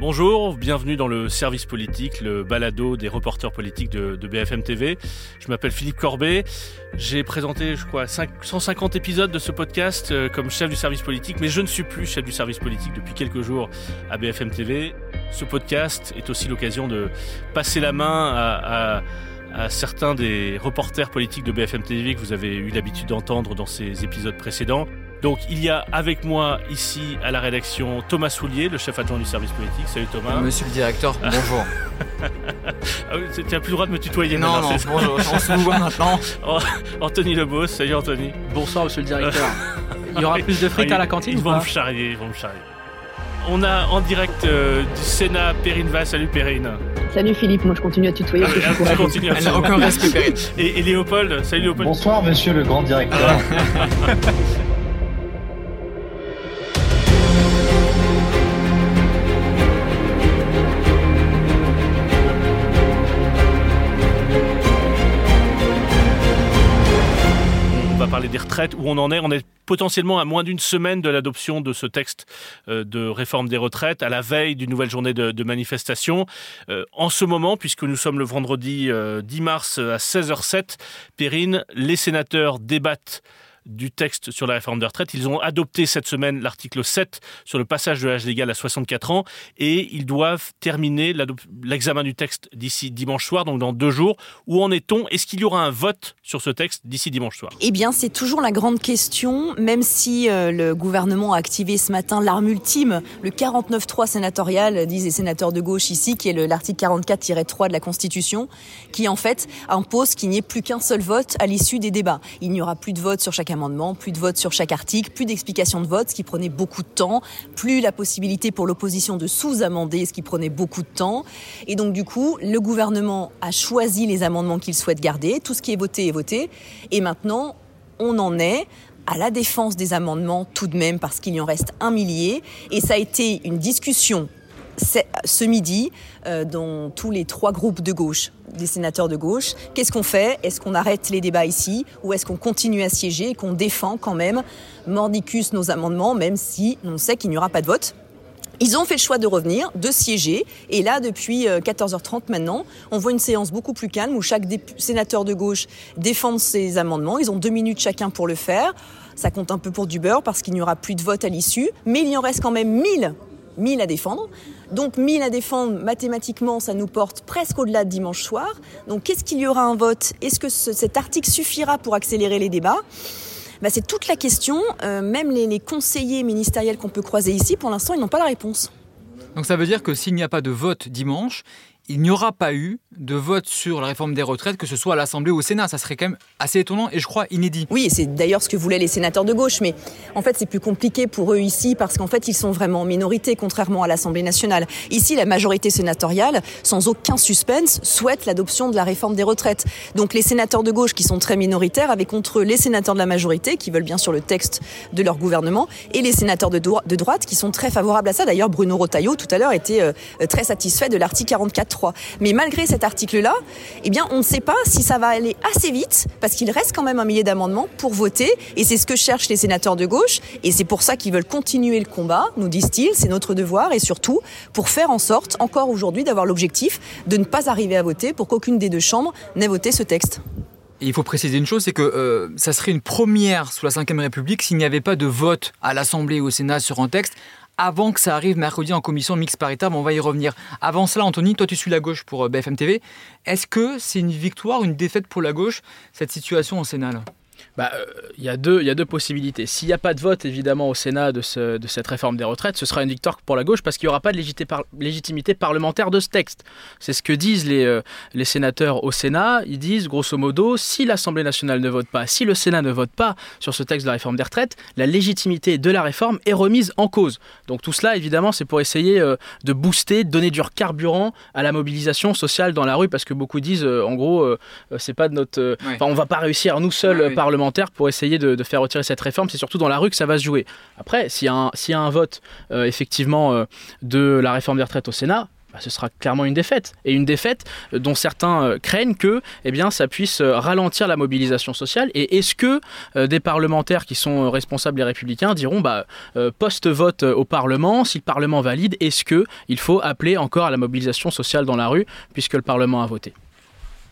Bonjour, bienvenue dans le service politique, le balado des reporters politiques de, BFM TV. Je m'appelle Philippe Corbet. J'ai présenté, je crois, 150 épisodes de ce podcast euh, comme chef du service politique, mais je ne suis plus chef du service politique depuis quelques jours à BFM TV. Ce podcast est aussi l'occasion de passer la main à, à certains des reporters politiques de BFM TV que vous avez eu l'habitude d'entendre dans ces épisodes précédents. Donc il y a avec moi ici à la rédaction Thomas Soulier, le chef adjoint du service politique. Salut Thomas. Monsieur le directeur, bonjour. ah, tu n'as plus le droit de me tutoyer non, maintenant. Non, bonjour, on se voit maintenant. Oh, Anthony Lebos, salut Anthony. Bonsoir monsieur le directeur. Il y aura plus de frites à la cantine Ils vont me charrier, ils vont me charrier. On a en direct euh, du Sénat Perrine Va. Salut Perrine. Salut Philippe, moi je continue à tutoyer. Ah, continue Elle n'a aucun respect Perrine. Et, et Léopold, salut Léopold. Bonsoir monsieur le grand directeur. Où on en est. On est potentiellement à moins d'une semaine de l'adoption de ce texte euh, de réforme des retraites, à la veille d'une nouvelle journée de, manifestation. Euh, en ce moment, puisque nous sommes le vendredi 10 euh, mars à 16h07, Perrine, les sénateurs débattent du texte sur la réforme des retraites. Ils ont adopté cette semaine l'article 7 sur le passage de l'âge légal à 64 ans et ils doivent terminer l'examen du texte d'ici dimanche soir, donc dans deux jours. Où en est-on? Est-ce qu'il y aura un vote sur ce texte d'ici dimanche soir? Eh bien, c'est toujours la grande question, même si euh, le gouvernement a activé ce matin l'arme ultime, le 49-3 sénatorial, disent les sénateurs de gauche ici, qui est l'article 44-3 de la Constitution, qui en fait impose qu'il n'y ait plus qu'un seul vote à l'issue des débats. Il n'y aura plus de vote sur chaque plus de votes sur chaque article, plus d'explications de vote, ce qui prenait beaucoup de temps, plus la possibilité pour l'opposition de sous-amender, ce qui prenait beaucoup de temps. Et donc du coup, le gouvernement a choisi les amendements qu'il souhaite garder, tout ce qui est voté est voté, et maintenant on en est à la défense des amendements tout de même parce qu'il y en reste un millier, et ça a été une discussion ce midi euh, dans tous les trois groupes de gauche, des sénateurs de gauche. Qu'est-ce qu'on fait? Est-ce qu'on arrête les débats ici ou est-ce qu'on continue à siéger et qu'on défend quand même mordicus nos amendements, même si on sait qu'il n'y aura pas de vote? Ils ont fait le choix de revenir, de siéger. Et là, depuis 14h30 euh, maintenant, on voit une séance beaucoup plus calme où chaque sénateur de gauche défend ses amendements. Ils ont deux minutes chacun pour le faire. Ça compte un peu pour du beurre parce qu'il n'y aura plus de vote à l'issue. Mais il y en reste quand même 1000 1000 à défendre. Donc 1000 à défendre, mathématiquement, ça nous porte presque au-delà de dimanche soir. Donc qu'est-ce qu'il y aura un vote? Est-ce que cet article suffira pour accélérer les débats? Bah, C'est toute la question. Euh, même les, les conseillers ministériels qu'on peut croiser ici, pour l'instant, ils n'ont pas la réponse. Donc ça veut dire que s'il n'y a pas de vote dimanche, il n'y aura pas eu de vote sur la réforme des retraites, que ce soit à l'Assemblée ou au Sénat. Ça serait quand même assez étonnant et je crois inédit. Oui, c'est d'ailleurs ce que voulaient les sénateurs de gauche, mais en fait c'est plus compliqué pour eux ici parce qu'en fait ils sont vraiment en minorité, contrairement à l'Assemblée nationale. Ici, la majorité sénatoriale, sans aucun suspense, souhaite l'adoption de la réforme des retraites. Donc les sénateurs de gauche qui sont très minoritaires avec contre eux les sénateurs de la majorité qui veulent bien sur le texte de leur gouvernement et les sénateurs de, de droite qui sont très favorables à ça. D'ailleurs, Bruno Rotaillot tout à l'heure était euh, très satisfait de l'article 44.3. Mais malgré cet article-là, eh bien, on ne sait pas si ça va aller assez vite, parce qu'il reste quand même un millier d'amendements pour voter, et c'est ce que cherchent les sénateurs de gauche, et c'est pour ça qu'ils veulent continuer le combat, nous disent-ils, c'est notre devoir, et surtout pour faire en sorte, encore aujourd'hui, d'avoir l'objectif de ne pas arriver à voter pour qu'aucune des deux chambres n'ait voté ce texte. il faut préciser une chose, c'est que euh, ça serait une première sous la Ve République s'il n'y avait pas de vote à l'Assemblée ou au Sénat sur un texte avant que ça arrive mercredi en commission mixte paritaire, mais on va y revenir. Avant cela, Anthony, toi tu suis la gauche pour euh, BFM TV. Est-ce que c'est une victoire, une défaite pour la gauche, cette situation au Sénat bah, euh, il y, a deux, y a deux possibilités. S'il n'y a pas de vote, évidemment, au Sénat de, ce, de, cette réforme des retraites, ce sera une victoire pour la gauche parce qu'il n'y aura pas de légitimité parlementaire de ce texte. C'est ce que disent les, euh, les sénateurs au Sénat. Ils disent, grosso modo, si l'Assemblée nationale ne vote pas, si le Sénat ne vote pas sur ce texte de la réforme des retraites, la légitimité de la réforme est remise en cause. Donc tout cela, évidemment, c'est pour essayer euh, de booster, de donner du carburant à la mobilisation sociale dans la rue parce que beaucoup disent, en gros, c'est pas de notre... On va pas réussir nous seuls, parlementaires, pour essayer de, faire retirer cette réforme. C'est surtout dans la rue que ça va se jouer. Après, s'il y, a un vote euh, effectivement euh, de la réforme des retraites au Sénat, bah, ce sera clairement une défaite. Et une défaite dont certains craignent que eh bien, ça puisse ralentir la mobilisation sociale. Et est-ce que des parlementaires qui sont responsables des républicains diront bah, post-vote au Parlement, si le Parlement valide, est-ce qu'il faut appeler encore à la mobilisation sociale dans la rue puisque le Parlement a voté?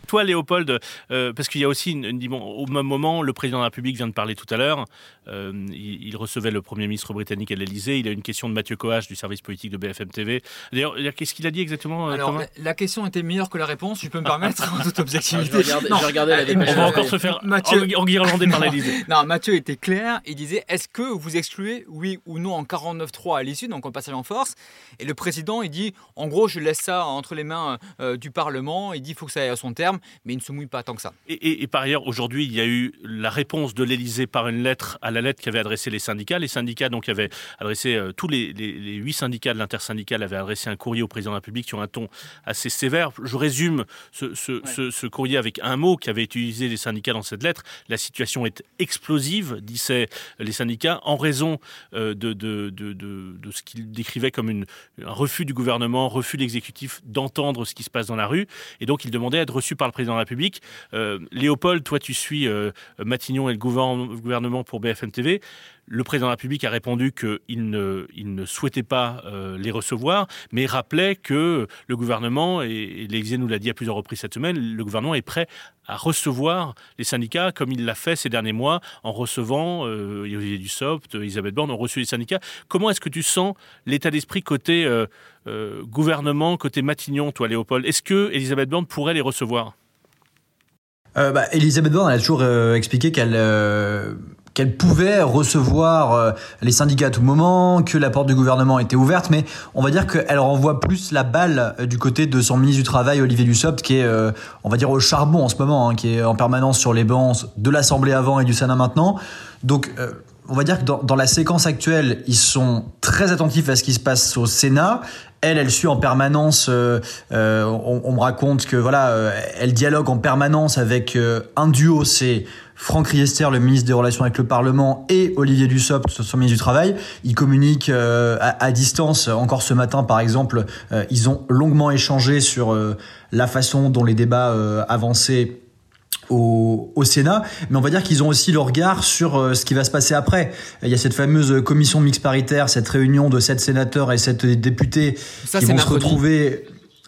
Toi, Léopold, euh, parce qu'il y a aussi, une, au même moment, le président de la République vient de parler tout à l'heure. Euh, il, recevait le Premier ministre britannique à l'Elysée. Il a une question de Mathieu Coache du service politique de BFM TV. D'ailleurs, qu'est-ce qu'il a dit exactement euh, Alors, la, question était meilleure que la réponse, je peux me permettre, en toute objectivité. je vais regarder, la On va encore se faire Mathieu... enguirlander par l'Elysée. Non, Mathieu était clair. Il disait est-ce que vous excluez, oui ou non, en 49-3 à l'issue, donc en passage en force Et le président, il dit en gros, je laisse ça entre les mains du Parlement. Il dit il faut que ça aille à son terme mais il ne se mouille pas tant que ça. Et, par ailleurs, aujourd'hui, il y a eu la réponse de l'Élysée par une lettre à la lettre qu'avaient adressé les syndicats. Les syndicats donc avaient adressé euh, tous les, huit syndicats de l'intersyndical avaient adressé un courrier au président de la République sur un ton assez sévère. Je résume ce, courrier avec un mot qui avait utilisé les syndicats dans cette lettre. La situation est explosive, disaient les syndicats, en raison euh, de, de, de, ce qu'ils décrivaient comme une, un refus du gouvernement, refus de l'exécutif d'entendre ce qui se passe dans la rue. Et donc, ils demandaient à être reçus par le président de la République. Euh, Léopold, toi, tu suis euh, Matignon et le gouvernement pour BFM TV. Le président de la République a répondu qu'il ne, souhaitait pas euh, les recevoir, mais rappelait que le gouvernement, et, l'Élysée nous l'a dit à plusieurs reprises cette semaine, le gouvernement est prêt à recevoir les syndicats comme il l'a fait ces derniers mois en recevant euh, Olivier Dussopt, Elisabeth Borne ont reçu les syndicats. Comment est-ce que tu sens l'état d'esprit côté gouvernement, côté Matignon, toi Léopold? Est-ce que Elisabeth Borne pourrait les recevoir? Euh, bah, Elisabeth Borne a toujours euh, expliqué qu'elle euh, qu'elle pouvait recevoir euh, les syndicats à tout moment, que la porte du gouvernement était ouverte, mais on va dire qu'elle renvoie plus la balle du côté de son ministre du Travail, Olivier Dussopt, qui est, on va dire, au charbon en ce moment, hein, qui est en permanence sur les bancs de l'Assemblée avant et du Sénat maintenant. Donc, on va dire que dans, dans, la séquence actuelle, ils sont très attentifs à ce qui se passe au Sénat. Elle, elle suit en permanence. Euh, euh on, on, me raconte que voilà, euh, elle dialogue en permanence avec euh, un duo, c'est Franck Riester, le ministre des Relations avec le Parlement, et Olivier Dussopt, son ministre du Travail. Ils communiquent à, à, distance. Encore ce matin, par exemple, ils ont longuement échangé sur la façon dont les débats avançaient au, au, Sénat, mais on va dire qu'ils ont aussi le regard sur euh, ce qui va se passer après. Il y a cette fameuse commission mixte paritaire, cette réunion de sept sénateurs et sept députés Ça, qui vont se retrouver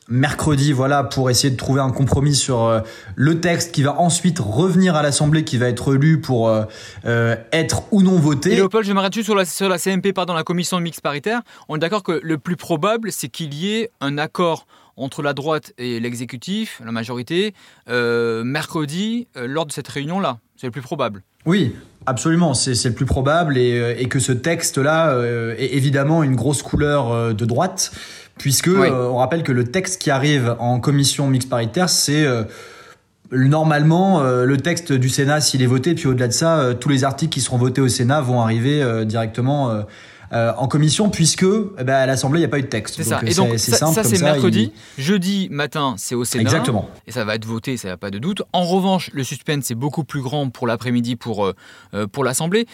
mercredi, voilà, pour essayer de trouver un compromis sur euh, le texte qui va ensuite revenir à l'Assemblée, qui va être lu pour euh, être ou non voté. Et Léopold, je m'arrête sur la, sur la CMP, pardon, la commission mixte paritaire? On est d'accord que le plus probable, c'est qu'il y ait un accord entre la droite et l'exécutif, la majorité, euh, mercredi, euh, lors de cette réunion-là. C'est le plus probable. Oui, absolument, c'est le plus probable et, euh, et que ce texte-là est évidemment une grosse couleur de droite, puisque on rappelle que le texte qui arrive en commission mixte paritaire, c'est normalement le texte du Sénat s'il est voté, puis au-delà de ça, tous les articles qui seront votés au Sénat vont arriver directement euh, en commission puisque eh ben, à l'Assemblée il n'y a pas eu de texte. C'est ça. Et donc ça, c'est mercredi. Jeudi matin c'est au Sénat. Exactement. Et ça va être voté, ça n'a pas de doute. En revanche, le suspense c'est beaucoup plus grand pour l'après-midi pour euh, euh, pour l'Assemblée.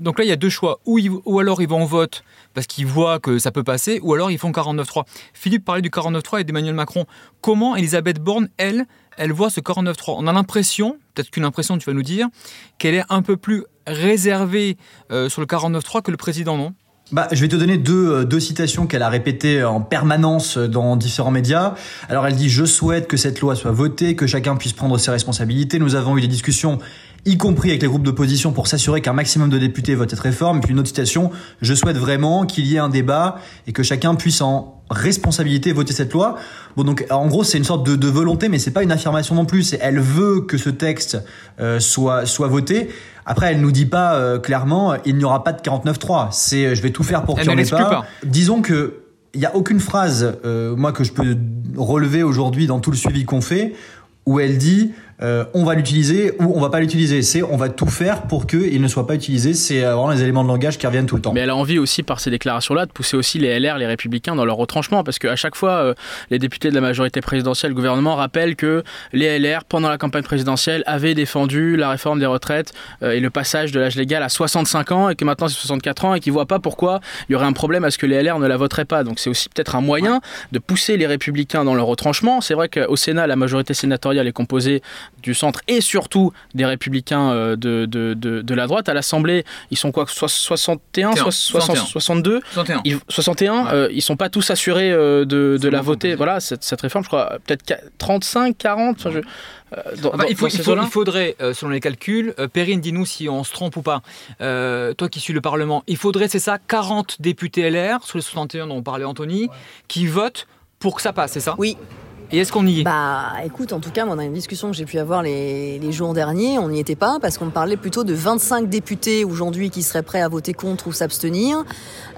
donc là il y a deux choix. Ou, ou alors ils vont en vote parce qu'ils voient que ça peut passer, ou alors ils font 49-3. Philippe parlait du 49-3 et d'Emmanuel Macron. Comment Elisabeth Borne, elle, elle voit ce 49-3 On a l'impression, peut-être qu'une impression tu vas nous dire, qu'elle est un peu plus réservée sur le 49-3 que le président, non? Bah, je vais te donner deux, euh, deux citations qu'elle a répétées en permanence dans différents médias. Alors elle dit Je souhaite que cette loi soit votée, que chacun puisse prendre ses responsabilités. Nous avons eu des discussions y compris avec les groupes d'opposition pour s'assurer qu'un maximum de députés votent cette réforme. Et puis une autre citation, je souhaite vraiment qu'il y ait un débat et que chacun puisse en responsabilité voter cette loi. Bon donc en gros c'est une sorte de, de volonté, mais c'est pas une affirmation non plus. Elle veut que ce texte euh, soit soit voté. Après elle nous dit pas euh, clairement il n'y aura pas de 49.3. C'est euh, je vais tout faire pour qu'il n'y en ait pas. pas. Disons que il y a aucune phrase moi que je peux relever aujourd'hui dans tout le suivi qu'on fait où elle dit euh, on va l'utiliser ou on va pas l'utiliser. C'est on va tout faire pour qu'il ne soit pas utilisé. C'est vraiment les éléments de langage qui reviennent tout le temps. Mais elle a envie aussi par ces déclarations-là de pousser aussi les LR, les Républicains dans leur retranchement parce qu'à chaque fois, euh, les députés de la majorité présidentielle, le gouvernement rappellent que les LR pendant la campagne présidentielle avaient défendu la réforme des retraites euh, et le passage de l'âge légal à 65 ans et que maintenant c'est 64 ans et qu'ils voient pas pourquoi il y aurait un problème à ce que les LR ne la voteraient pas. Donc c'est aussi peut-être un moyen de pousser les Républicains dans leur retranchement. C'est vrai qu'au Sénat, la majorité sénatoriale est composée du centre et surtout des républicains euh, de, de, de, de la droite. À l'Assemblée, ils sont quoi 61, 61. 62 61. ils, 61, euh, ils sont pas tous assurés euh, de, de la voter. Voilà, cette, cette réforme, je crois, peut-être qua- 35, 40. enfin, je- euh, dans- Enfin, dans- il, faut- dans il ces faut- eaux-là. il faudrait, euh, selon les calculs, euh, Perrine, dis-nous si on se trompe ou pas. Euh, toi qui suis le Parlement, il faudrait, c'est ça, 40 députés LR, sur les 61 dont on parlait Anthony, qui votent pour que ça passe, c'est ça? Oui. Et est-ce qu'on y est? Bah écoute, en tout cas, moi, dans une discussion que j'ai pu avoir les, jours derniers, on n'y était pas parce qu'on parlait plutôt de 25 députés aujourd'hui qui seraient prêts à voter contre ou s'abstenir.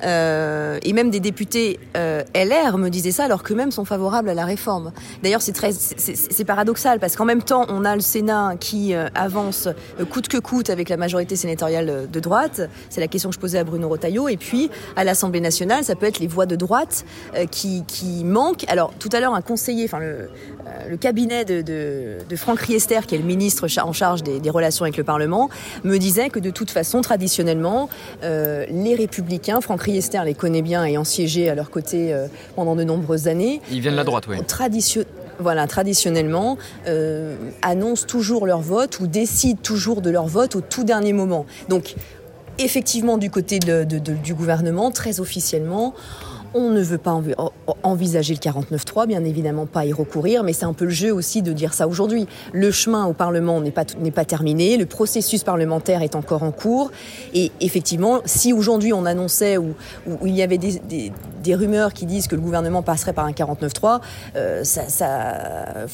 Euh, et même des députés euh, LR me disaient ça alors qu'eux-mêmes sont favorables à la réforme. D'ailleurs, c'est très, c'est- paradoxal parce qu'en même temps, on a le Sénat qui euh, avance euh, coûte que coûte avec la majorité sénatoriale euh, de droite. C'est la question que je posais à Bruno Retailleau. Et puis, à l'Assemblée nationale, ça peut être les voix de droite qui, qui manquent. Alors, tout à l'heure, un conseiller, enfin le, euh, le cabinet de, de, de Franck Riester, qui est le ministre en charge des, des relations avec le Parlement, me disait que de toute façon, traditionnellement, euh, les Républicains, Franck Riester les connaît bien ayant siégé à leur côté euh, pendant de nombreuses années, Ils viennent de la droite, oui. tradition- voilà, traditionnellement, euh, annoncent toujours leur vote ou décident toujours de leur vote au tout dernier moment. Donc, effectivement, du côté de- de- de- du gouvernement, très officiellement, on ne veut pas envi- en- envisager le 49-3, bien évidemment pas y recourir, mais c'est un peu le jeu aussi de dire ça aujourd'hui. Le chemin au Parlement n'est pas, pas terminé, le processus parlementaire est encore en cours, et effectivement, si aujourd'hui on annonçait ou, ou il y avait des, des- des rumeurs qui disent que le gouvernement passerait par un 49-3, euh, ça, ça,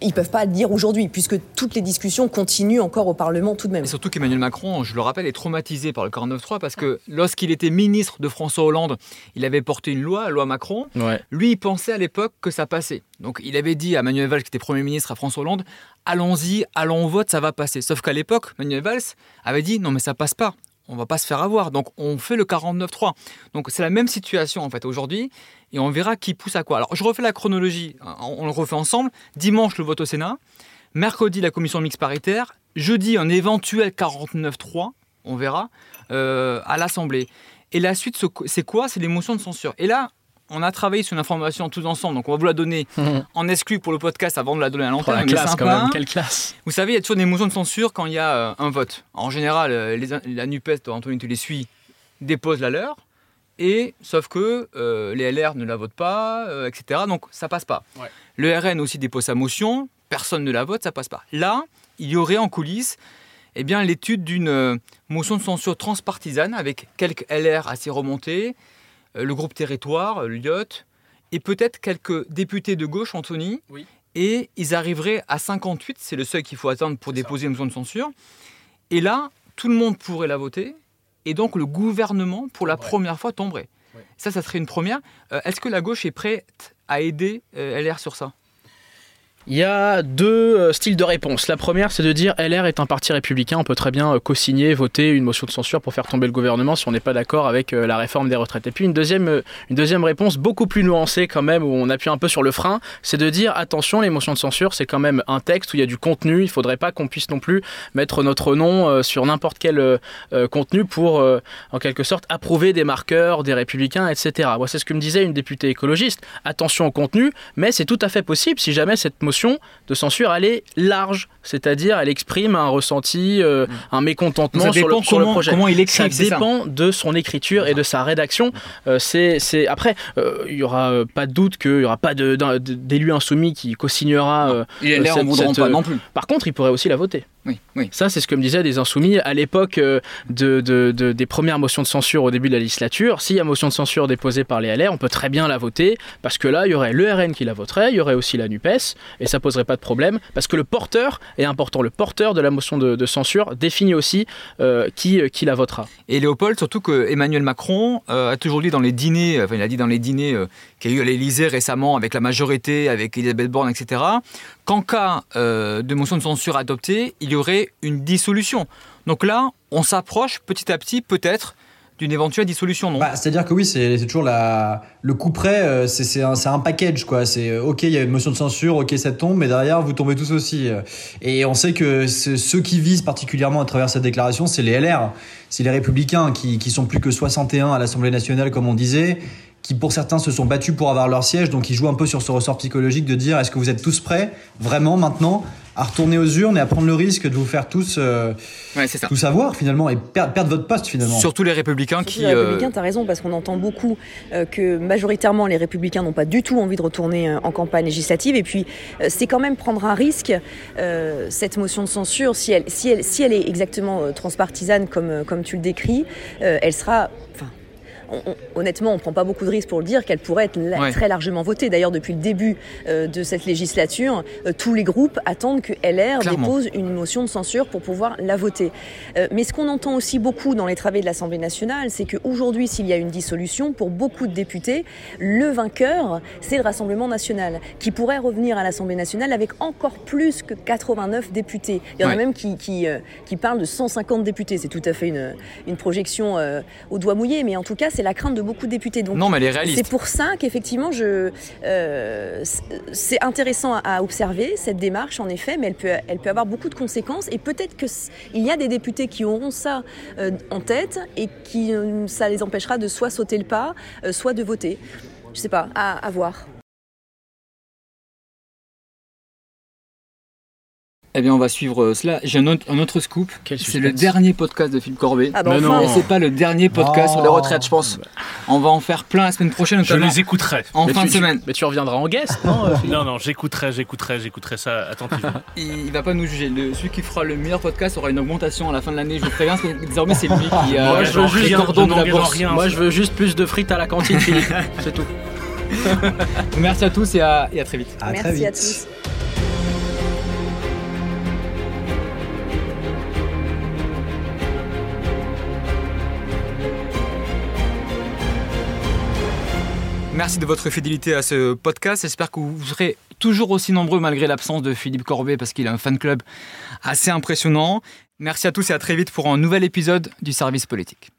ils peuvent pas le dire aujourd'hui, puisque toutes les discussions continuent encore au Parlement tout de même. Et surtout qu'Emmanuel Macron, je le rappelle, est traumatisé par le 49.3 parce que lorsqu'il était ministre de François Hollande, il avait porté une loi, la loi Macron. Ouais. Lui, il pensait à l'époque que ça passait. Donc il avait dit à Manuel Valls, qui était Premier ministre à François Hollande, allons-y, allons au vote, ça va passer. Sauf qu'à l'époque, Manuel Valls avait dit, non mais ça passe pas. On va pas se faire avoir. Donc on fait le 49.3. Donc c'est la même situation en fait aujourd'hui. Et on verra qui pousse à quoi. Alors je refais la chronologie. On on le refait ensemble. Dimanche, le vote au Sénat. Mercredi, la commission mixte paritaire. Jeudi, un éventuel 49.3. On verra. euh, à l'Assemblée. Et la suite, ce- c'est quoi? C'est les motions de censure. Et là, on a travaillé sur une information tous ensemble, donc on va vous la donner en exclu pour le podcast avant de la donner à Oh, l'antenne. la mais classe quand même, quelle classe. Vous savez, il y a toujours des motions de censure quand il y a euh, un vote. En général, euh, les- la NUPES, toi, Anthony, tu les suis, dépose la leur. Et sauf que euh, les LR ne la votent pas, etc. Donc ça passe pas. Ouais. Le RN aussi dépose sa motion, personne ne la vote, ça passe pas. Là, il y aurait en coulisses eh bien, l'étude d'une euh, motion de censure transpartisane avec quelques LR assez remontés, euh, le groupe Territoire, euh, l'IOT, et peut-être quelques députés de gauche, Anthony. Oui. Et ils arriveraient à 58, c'est le seuil qu'il faut attendre pour déposer une motion de censure. Et là, tout le monde pourrait la voter, et donc le gouvernement, pour la première fois, tomberait. Ouais. Ça, ça serait une première. Euh, Est-ce que la gauche est prête à aider euh, LR sur ça? Il y a deux euh, styles de réponse. La première, c'est de dire LR est un parti républicain, on peut très bien euh, co-signer, voter une motion de censure pour faire tomber le gouvernement si on n'est pas d'accord avec euh, la réforme des retraites. Et puis une deuxième, une deuxième réponse, beaucoup plus nuancée quand même, où on appuie un peu sur le frein, c'est de dire attention, les motions de censure, c'est quand même un texte où il y a du contenu, il faudrait pas qu'on puisse non plus mettre notre nom sur n'importe quel contenu pour, en quelque sorte, approuver des marqueurs, des républicains, etc. Moi, c'est ce que me disait une députée écologiste. Attention au contenu, mais c'est tout à fait possible si jamais cette motion de censure elle est large, c'est-à-dire elle exprime un ressenti, euh, un mécontentement Ça sur le, dépend sur le comment- projet. comment il écrit, ça dépend de son écriture et de sa rédaction. Euh, c'est, après, euh, il y aura pas de doute qu'il y aura pas d'élu insoumis qui co-signera. Les LR cette- cette, pas non plus. par contre, il pourrait aussi la voter. Oui, oui. Ça, c'est ce que me disaient des insoumis à l'époque euh, de, de- de- des premières motions de censure au début de la législature. S'il y a motion de censure déposée par les LR, on peut très bien la voter parce que là, il y aurait le RN qui la voterait, il y aurait aussi la NUPES et ça poserait pas de problème parce que le porteur est important. Le porteur de la motion de, de censure définit aussi euh, qui, qui la votera. Et Léopold, surtout que Emmanuel Macron euh, a toujours dit dans les dîners, enfin il a dit dans les dîners euh, qu'il y a eu à l'Élysée récemment avec la majorité, avec Elisabeth Borne, etc., qu'en cas euh, de motion de censure adoptée, il y aurait une dissolution. Donc là, on s'approche petit à petit, peut-être, d'une éventuelle dissolution, bah, C'est-à-dire que oui, c'est toujours le coup près, euh, c'est un, package, quoi. C'est euh, ok, il y a une motion de censure, ok, ça tombe, mais derrière, vous tombez tous aussi. Et on sait que ceux qui visent particulièrement à travers cette déclaration, c'est les LR, c'est les Républicains qui sont plus que 61 à l'Assemblée nationale, comme on disait qui pour certains se sont battus pour avoir leur siège, donc ils jouent un peu sur ce ressort psychologique de dire est-ce que vous êtes tous prêts vraiment maintenant à retourner aux urnes et à prendre le risque de vous faire tous euh, tout savoir finalement et perdre, votre poste finalement? Surtout les républicains Surtout qui. Les républicains, euh... t'as raison parce qu'on entend beaucoup euh, que majoritairement les républicains n'ont pas du tout envie de retourner euh, en campagne législative et puis euh, c'est quand même prendre un risque cette motion de censure si elle si elle si elle est exactement transpartisane comme comme tu le décris, elle sera enfin on, honnêtement, on prend pas beaucoup de risques pour le dire qu'elle pourrait être la, ouais. très largement votée. D'ailleurs, depuis le début euh, de cette législature, euh, tous les groupes attendent que LR Clairement. dépose une motion de censure pour pouvoir la voter. Euh, mais ce qu'on entend aussi beaucoup dans les travaux de l'Assemblée nationale, c'est qu'aujourd'hui, s'il y a une dissolution, pour beaucoup de députés, le vainqueur, c'est le Rassemblement national, qui pourrait revenir à l'Assemblée nationale avec encore plus que 89 députés. Il y en Ouais. a même qui, qui, qui parlent de 150 députés. C'est tout à fait une, une projection au doigt mouillé, mais en tout cas, c'est la crainte de beaucoup de députés. Donc, Non, mais elle est réaliste. c'est pour ça qu'effectivement, je, euh, c'est- c'est intéressant à- observer cette démarche, en effet, mais elle peut, elle peut avoir beaucoup de conséquences. Et peut-être que s- il y a des députés qui auront ça euh, en tête et qui euh, ça les empêchera de soit sauter le pas, euh, soit de voter. Je sais pas, à, à voir. Eh bien, on va suivre euh, cela. J'ai un, autre- un autre scoop. C'est le dernier podcast de Philippe Corbet. Ah bah Mais enfin, non. C'est pas le dernier podcast Oh. sur les retraites, je pense. On va en faire plein la semaine prochaine, Je les écouterai. en Mais fin tu- de tu- semaine. Mais tu reviendras en guest, non euh, Non, non, j'écouterai, j'écouterai, j'écouterai ça attentivement. Il, il va pas nous juger. Le- celui qui fera le meilleur podcast aura une augmentation à la fin de l'année. Je vous préviens, parce que désormais c'est lui qui a Moi, je veux juste de la bourse. rien. Moi, je veux juste plus de frites à la cantine, Philippe. C'est tout. Merci à tous et à, et à très vite. À très merci vite. à tous. Merci de votre fidélité à ce podcast. J'espère que vous serez toujours aussi nombreux malgré l'absence de Philippe Corbet parce qu'il a un fan club assez impressionnant. Merci à tous et à très vite pour un nouvel épisode du service politique.